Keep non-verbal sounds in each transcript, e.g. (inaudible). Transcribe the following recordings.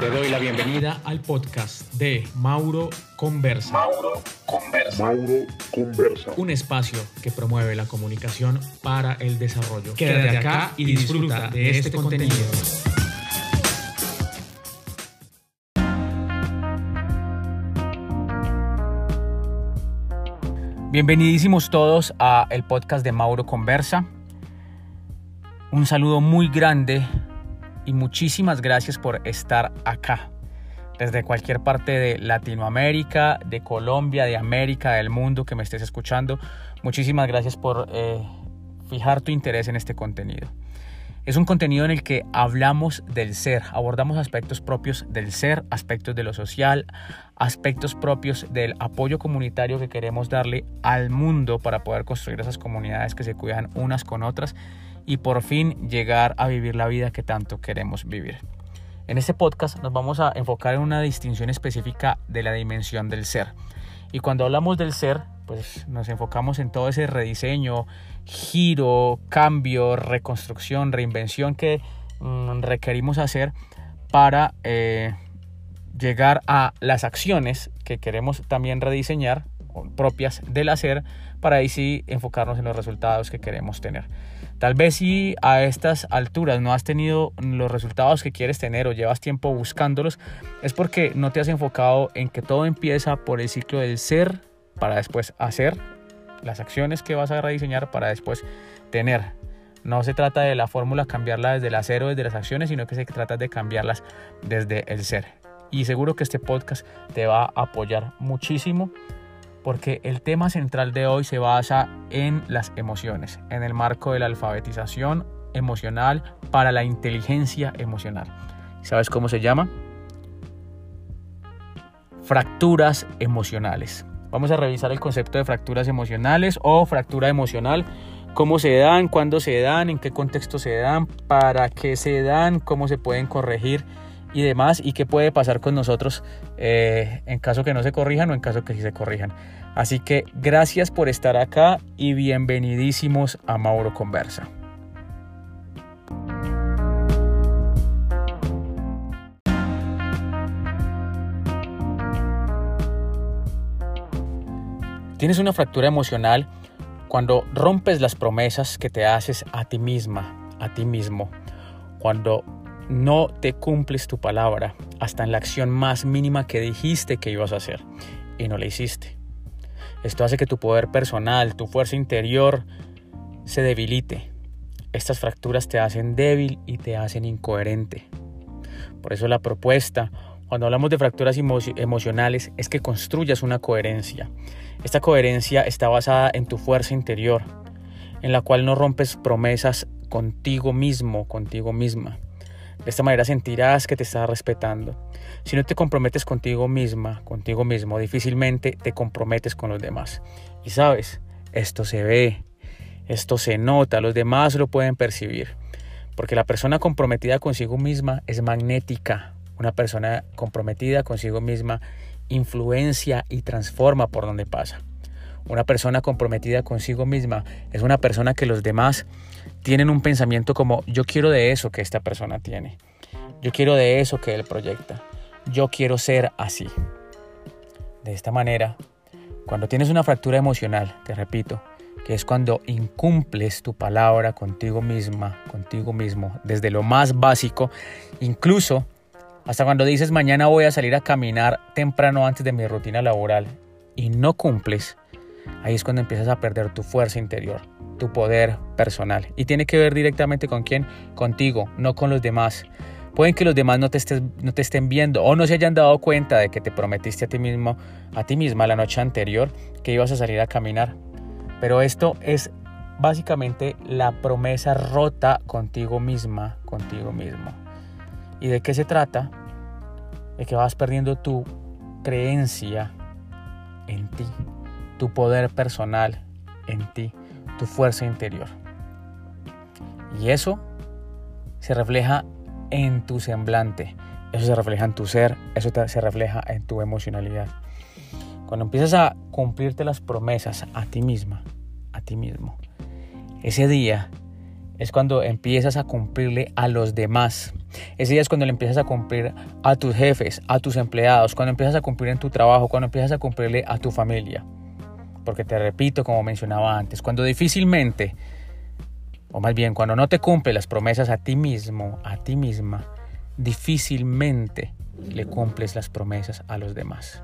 Te doy la bienvenida al podcast de Mauro Conversa. Mauro Conversa. Mauro Conversa. Un espacio que promueve la comunicación para el desarrollo. Quédate acá y disfruta de este contenido. Bienvenidísimos todos a el podcast de Mauro Conversa. Un saludo muy grande y muchísimas gracias por estar acá. Desde cualquier parte de Latinoamérica, de Colombia, de América, del mundo que me estés escuchando, muchísimas gracias por eh, fijar tu interés en este contenido. Es un contenido en el que hablamos del ser, abordamos aspectos propios del ser, aspectos de lo social, aspectos propios del apoyo comunitario que queremos darle al mundo para poder construir esas comunidades que se cuidan unas con otras y por fin llegar a vivir la vida que tanto queremos vivir. En este podcast nos vamos a enfocar en una distinción específica de la dimensión del ser. Y cuando hablamos del ser, pues nos enfocamos en todo ese rediseño, giro, cambio, reconstrucción, reinvención que mm, requerimos hacer para eh, llegar a las acciones que queremos también rediseñar, propias del hacer, para ahí sí enfocarnos en los resultados que queremos tener. Tal vez si a estas alturas no has tenido los resultados que quieres tener o llevas tiempo buscándolos, es porque no te has enfocado en que todo empieza por el ciclo del ser para después hacer las acciones que vas a rediseñar para después tener. No se trata de la fórmula cambiarla desde el hacer o desde las acciones, sino que se trata de cambiarlas desde el ser. Y seguro que este podcast te va a apoyar muchísimo porque el tema central de hoy se basa en las emociones, en el marco de la alfabetización emocional para la inteligencia emocional. ¿Sabes cómo se llama? Fracturas emocionales. Vamos a revisar el concepto de fracturas emocionales o fractura emocional, cómo se dan, cuándo se dan, en qué contexto se dan, para qué se dan, cómo se pueden corregir y demás y qué puede pasar con nosotros eh, en caso que no se corrijan o en caso que sí se corrijan. Así que gracias por estar acá y bienvenidísimos a Mauro Conversa. Tienes una fractura emocional cuando rompes las promesas que te haces a ti misma, a ti mismo. Cuando no te cumples tu palabra hasta en la acción más mínima que dijiste que ibas a hacer y no la hiciste. Esto hace que tu poder personal, tu fuerza interior se debilite. Estas fracturas te hacen débil y te hacen incoherente. Por eso la propuesta, cuando hablamos de fracturas emocionales, es que construyas una coherencia. Esta coherencia está basada en tu fuerza interior, en la cual no rompes promesas contigo mismo, contigo misma. De esta manera sentirás que te estás respetando. Si no te comprometes contigo misma, contigo mismo, difícilmente te comprometes con los demás. Y sabes, esto se ve, esto se nota, los demás lo pueden percibir. Porque la persona comprometida consigo misma es magnética. Una persona comprometida consigo misma influencia y transforma por donde pasa. Una persona comprometida consigo misma es una persona que los demás tienen un pensamiento como yo quiero de eso que esta persona tiene. Yo quiero de eso que él proyecta. Yo quiero ser así. De esta manera, cuando tienes una fractura emocional, te repito, que es cuando incumples tu palabra contigo misma, contigo mismo, desde lo más básico, incluso hasta cuando dices mañana voy a salir a caminar temprano antes de mi rutina laboral y no cumples, ahí es cuando empiezas a perder tu fuerza interior, tu poder personal. Y tiene que ver directamente con quién, contigo, no con los demás. Pueden que los demás no te, no te estén viendo o no se hayan dado cuenta de que te prometiste a ti mismo, a ti misma la noche anterior que ibas a salir a caminar. Pero esto es básicamente la promesa rota contigo misma, contigo mismo. ¿Y de qué se trata? De que vas perdiendo tu creencia en ti, tu poder personal en ti, tu fuerza interior. Y eso se refleja en tu semblante, eso se refleja en tu ser, eso se refleja en tu emocionalidad. Cuando empiezas a cumplirte las promesas a ti misma, a ti mismo, ese día es cuando empiezas a cumplirle a los demás. Ese día es cuando le empiezas a cumplir a tus jefes, a tus empleados, cuando empiezas a cumplir en tu trabajo, cuando empiezas a cumplirle a tu familia. Porque te repito, como mencionaba antes, cuando difícilmente, o más bien cuando no te cumple las promesas a ti mismo, a ti misma, difícilmente le cumples las promesas a los demás.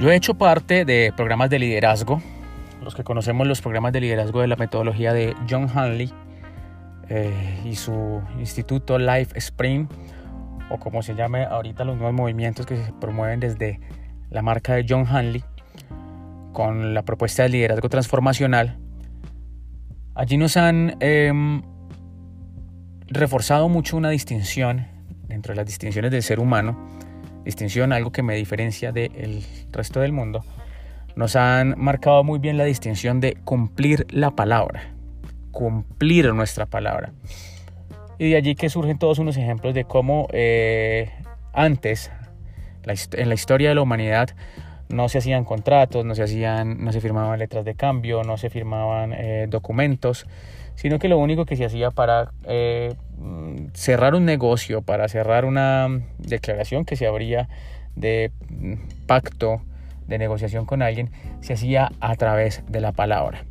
Yo he hecho parte de programas de liderazgo, los que conocemos los programas de liderazgo de la metodología de John Hanley eh, y su instituto Life Spring, o como se llame ahorita los nuevos movimientos que se promueven desde la marca de John Hanley, con la propuesta de liderazgo transformacional. Allí nos han em, reforzado mucho una distinción dentro de las distinciones del ser humano distinción, algo que me diferencia del resto del mundo, nos han marcado muy bien la distinción de cumplir la palabra, cumplir nuestra palabra. Y de allí que surgen todos unos ejemplos de cómo eh, antes, en la historia de la humanidad, no se hacían contratos, no se, hacían, no se firmaban letras de cambio, no se firmaban eh, documentos, sino que lo único que se hacía para eh, cerrar un negocio, para cerrar una declaración que se abría de pacto, de negociación con alguien, se hacía a través de la palabra.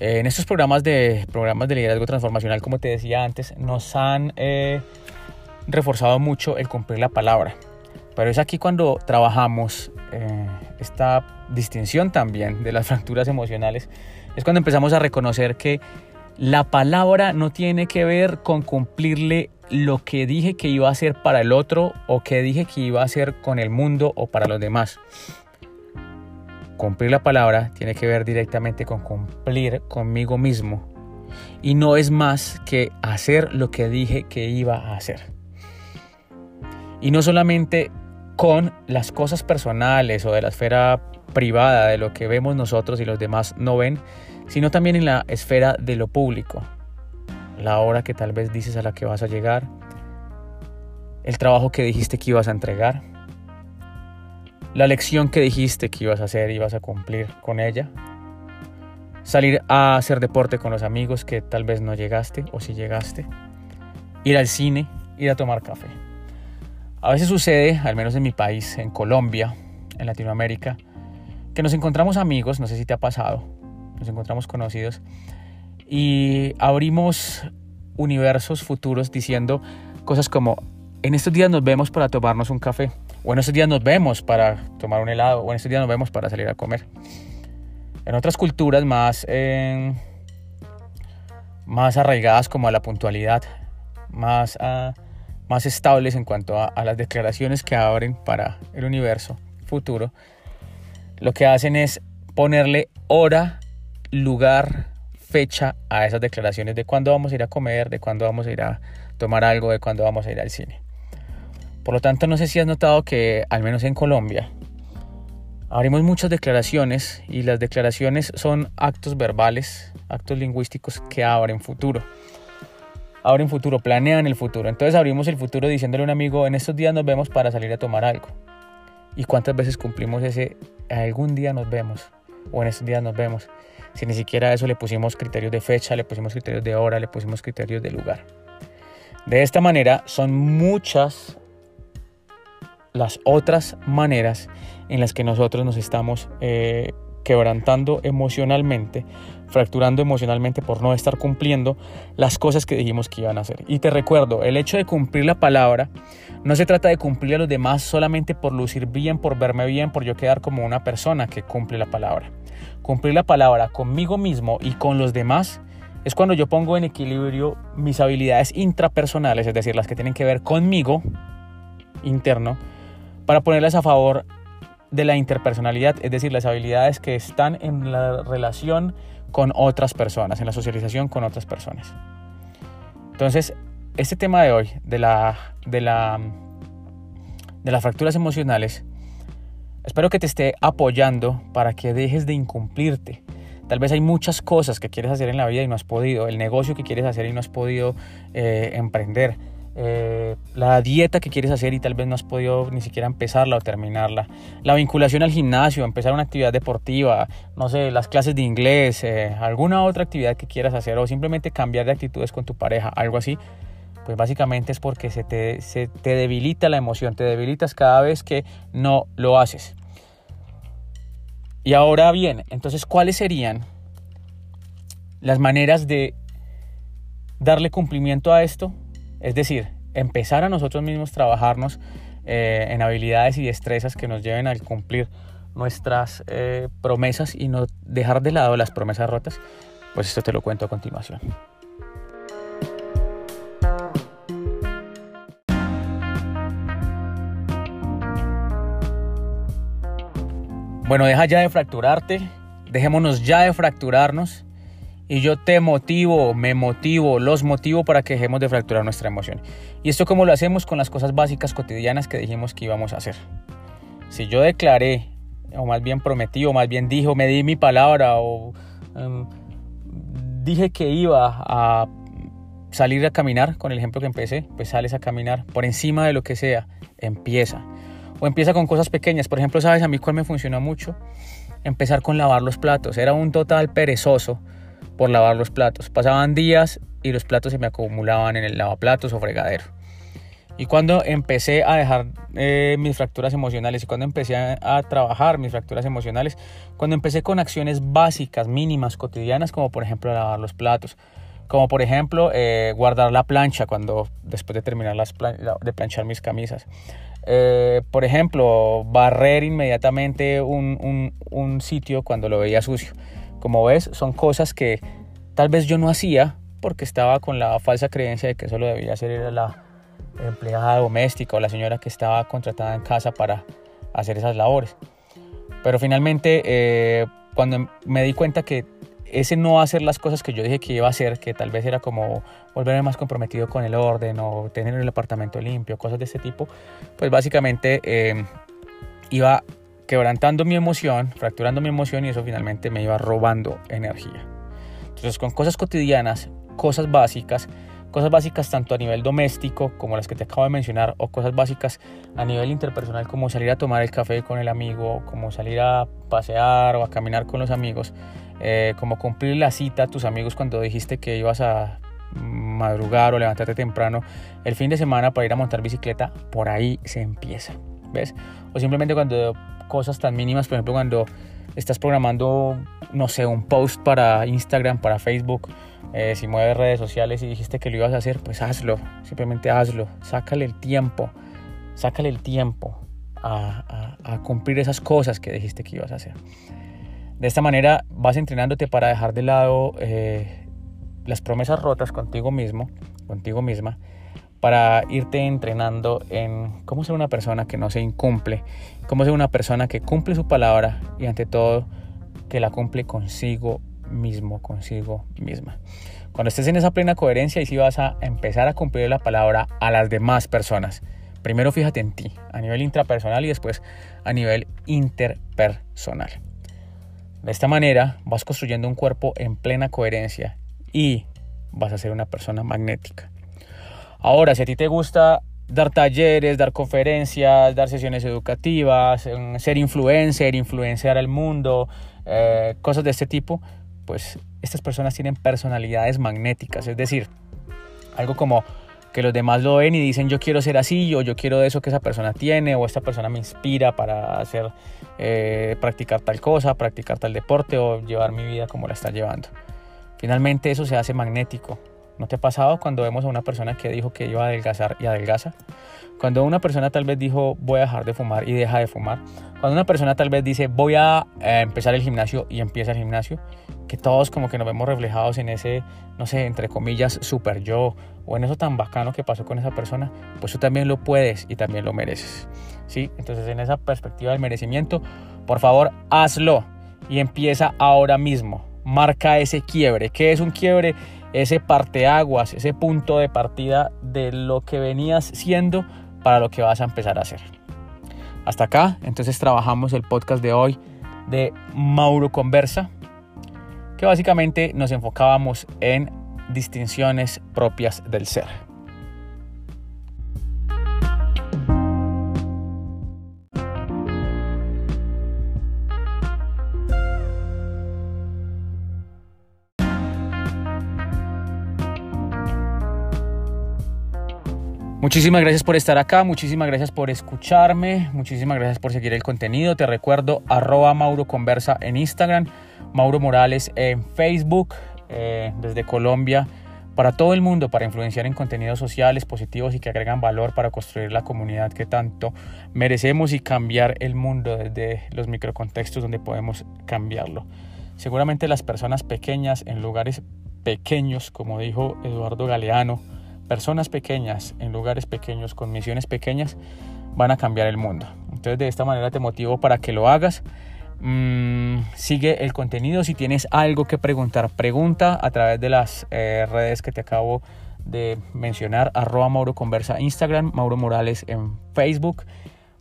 En estos programas de, programas de liderazgo transformacional, como te decía antes, nos han eh, reforzado mucho el cumplir la palabra. Pero es aquí cuando trabajamos eh, esta distinción también de las (laughs) fracturas emocionales, es cuando empezamos a reconocer que la palabra no tiene que ver con cumplirle lo que dije que iba a hacer para el otro o que dije que iba a hacer con el mundo o para los demás. Cumplir la palabra tiene que ver directamente con cumplir conmigo mismo. Y no es más que hacer lo que dije que iba a hacer. Y no solamente con las cosas personales o de la esfera privada, de lo que vemos nosotros y los demás no ven, sino también en la esfera de lo público. La hora que tal vez dices a la que vas a llegar, el trabajo que dijiste que ibas a entregar, la lección que dijiste que ibas a hacer y vas a cumplir con ella, salir a hacer deporte con los amigos que tal vez no llegaste o si llegaste, ir al cine, ir a tomar café. A veces sucede, al menos en mi país, en Colombia, en Latinoamérica, que nos encontramos amigos, no sé si te ha pasado, nos encontramos conocidos y abrimos universos futuros diciendo cosas como en estos días nos vemos para tomarnos un café o en estos días nos vemos para tomar un helado o en estos días nos vemos para salir a comer. En otras culturas más, más arraigadas como a la puntualidad, más, más estables en cuanto a, a las declaraciones que abren para el universo futuro, lo que hacen es ponerle hora lugar, fecha a esas declaraciones de cuándo vamos a ir a comer, de cuándo vamos a ir a tomar algo, de cuándo vamos a ir al cine. Por lo tanto, no sé si has notado que, al menos en Colombia, abrimos muchas declaraciones y las declaraciones son actos verbales, actos lingüísticos que abren futuro. Abren futuro, planean el futuro. Entonces abrimos el futuro diciéndole a un amigo, en estos días nos vemos para salir a tomar algo. ¿Y cuántas veces cumplimos ese, algún día nos vemos? O en estos días nos vemos si ni siquiera a eso le pusimos criterios de fecha, le pusimos criterios de hora, le pusimos criterios de lugar. De esta manera son muchas las otras maneras en las que nosotros nos estamos eh, quebrantando emocionalmente, fracturando emocionalmente por no estar cumpliendo las cosas que dijimos que iban a hacer. Y te recuerdo, el hecho de cumplir la palabra no se trata de cumplir a los demás solamente por lucir bien, por verme bien, por yo quedar como una persona que cumple la palabra cumplir la palabra conmigo mismo y con los demás es cuando yo pongo en equilibrio mis habilidades intrapersonales, es decir, las que tienen que ver conmigo interno, para ponerlas a favor de la interpersonalidad, es decir, las habilidades que están en la relación con otras personas, en la socialización con otras personas. Entonces, este tema de hoy, de, la, de, la, de las fracturas emocionales, Espero que te esté apoyando para que dejes de incumplirte. Tal vez hay muchas cosas que quieres hacer en la vida y no has podido, el negocio que quieres hacer y no has podido eh, emprender, eh, la dieta que quieres hacer y tal vez no has podido ni siquiera empezarla o terminarla, la vinculación al gimnasio, empezar una actividad deportiva, no sé, las clases de inglés, eh, alguna otra actividad que quieras hacer o simplemente cambiar de actitudes con tu pareja, algo así, pues básicamente es porque se te, se te debilita la emoción, te debilitas cada vez que no lo haces. Y ahora bien, entonces, ¿cuáles serían las maneras de darle cumplimiento a esto? Es decir, empezar a nosotros mismos trabajarnos eh, en habilidades y destrezas que nos lleven a cumplir nuestras eh, promesas y no dejar de lado las promesas rotas. Pues esto te lo cuento a continuación. Bueno, deja ya de fracturarte, dejémonos ya de fracturarnos y yo te motivo, me motivo, los motivo para que dejemos de fracturar nuestra emoción. Y esto como lo hacemos con las cosas básicas cotidianas que dijimos que íbamos a hacer. Si yo declaré, o más bien prometí, o más bien dijo, me di mi palabra, o em, dije que iba a salir a caminar, con el ejemplo que empecé, pues sales a caminar por encima de lo que sea, empieza. O empieza con cosas pequeñas. Por ejemplo, ¿sabes a mí cuál me funcionó mucho? Empezar con lavar los platos. Era un total perezoso por lavar los platos. Pasaban días y los platos se me acumulaban en el lavaplatos o fregadero. Y cuando empecé a dejar eh, mis fracturas emocionales y cuando empecé a, trabajar mis fracturas emocionales, cuando empecé con acciones básicas, mínimas, cotidianas, como por ejemplo lavar los platos, como por ejemplo eh, guardar la plancha cuando después de terminar de planchar mis camisas, eh, por ejemplo, barrer inmediatamente un, sitio cuando lo veía sucio. Como ves, son cosas que tal vez yo no hacía porque estaba con la falsa creencia de que eso lo debía hacer la empleada doméstica o la señora que estaba contratada en casa para hacer esas labores. Pero finalmente, eh, cuando me di cuenta que ese no hacer las cosas que yo dije que iba a hacer, que tal vez era como volverme más comprometido con el orden o tener el apartamento limpio, cosas de ese tipo, pues básicamente em, iba quebrantando mi emoción, fracturando mi emoción y eso finalmente me iba robando energía. Entonces con cosas cotidianas, cosas básicas, cosas básicas tanto a nivel doméstico como las que te acabo de mencionar o cosas básicas a nivel interpersonal como salir a tomar el café con el amigo, como salir a pasear o a caminar con los amigos, eh, como cumplir la cita a tus amigos cuando dijiste que ibas a madrugar o levantarte temprano el fin de semana para ir a montar bicicleta, por ahí se empieza, ¿ves? O simplemente cuando cosas tan mínimas, por ejemplo, cuando estás programando, no sé, un post para Instagram, para Facebook, eh, si mueves redes sociales y dijiste que lo ibas a hacer, pues hazlo, simplemente hazlo, sácale el tiempo, sácale el tiempo a, a cumplir esas cosas que dijiste que ibas a hacer. De esta manera vas entrenándote para dejar de lado eh, las promesas rotas contigo mismo, contigo misma, para irte entrenando en cómo ser una persona que no se incumple, cómo ser una persona que cumple su palabra y ante todo que la cumple consigo mismo, consigo misma. Cuando estés en esa plena coherencia y si vas a empezar a cumplir la palabra a las demás personas. Primero fíjate en ti, a nivel intrapersonal y después a nivel interpersonal. De esta manera vas construyendo un cuerpo en plena coherencia y vas a ser una persona magnética. Ahora, si a ti te gusta dar talleres, dar conferencias, dar sesiones educativas, ser influencer, influenciar al mundo, eh, cosas de este tipo, pues estas personas tienen personalidades magnéticas, es decir, algo como que los demás lo ven y dicen yo quiero ser así o yo quiero eso que esa persona tiene o esta persona me inspira para hacer eh, practicar tal cosa, practicar tal deporte o llevar mi vida como la está llevando. Finalmente eso se hace magnético. ¿No te ha pasado cuando vemos a una persona que dijo que iba a adelgazar y adelgaza? Cuando una persona tal vez dijo voy a dejar de fumar y deja de fumar. Cuando una persona tal vez dice voy a eh, empezar el gimnasio y empieza el gimnasio. Que todos como que nos vemos reflejados en ese, no sé, entre comillas, super yo o en eso tan bacano que pasó con esa persona, pues tú también lo puedes y también lo mereces. ¿sí? Entonces en esa perspectiva del merecimiento, por favor, hazlo y empieza ahora mismo. Marca ese quiebre. ¿Qué es un quiebre? Ese parteaguas, ese punto de partida de lo que venías siendo para lo que vas a empezar a hacer. Hasta acá, entonces trabajamos el podcast de hoy de Mauro Conversa, que básicamente nos enfocábamos en distinciones propias del ser. Muchísimas gracias por estar acá, muchísimas gracias por escucharme, muchísimas gracias por seguir el contenido. Te recuerdo arroba Mauro Conversa en Instagram, Mauro Morales en Facebook, eh, desde Colombia, para todo el mundo, para influenciar en contenidos sociales positivos y que agregan valor para construir la comunidad que tanto merecemos y cambiar el mundo desde los microcontextos donde podemos cambiarlo. Seguramente las personas pequeñas en lugares pequeños, como dijo Eduardo Galeano, personas pequeñas en lugares pequeños con misiones pequeñas van a cambiar el mundo. Entonces de esta manera te motivo para que lo hagas. Mm, sigue el contenido. Si tienes algo que preguntar, pregunta a través de las eh, redes que te acabo de mencionar. Arroba Mauro Conversa Instagram, Mauro Morales en Facebook.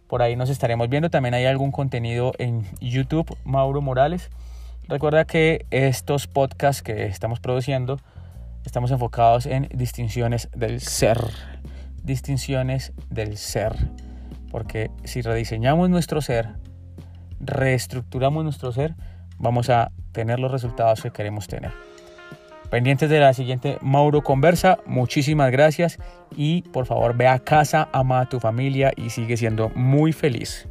Por ahí nos estaremos viendo. También hay algún contenido en YouTube, Mauro Morales. Recuerda que estos podcasts que estamos produciendo estamos enfocados en distinciones del ser. Distinciones del ser. Porque si rediseñamos nuestro ser, reestructuramos nuestro ser, vamos a tener los resultados que queremos tener. Pendientes de la siguiente Mauro Conversa, muchísimas gracias y por favor ve a casa, ama a tu familia y sigue siendo muy feliz.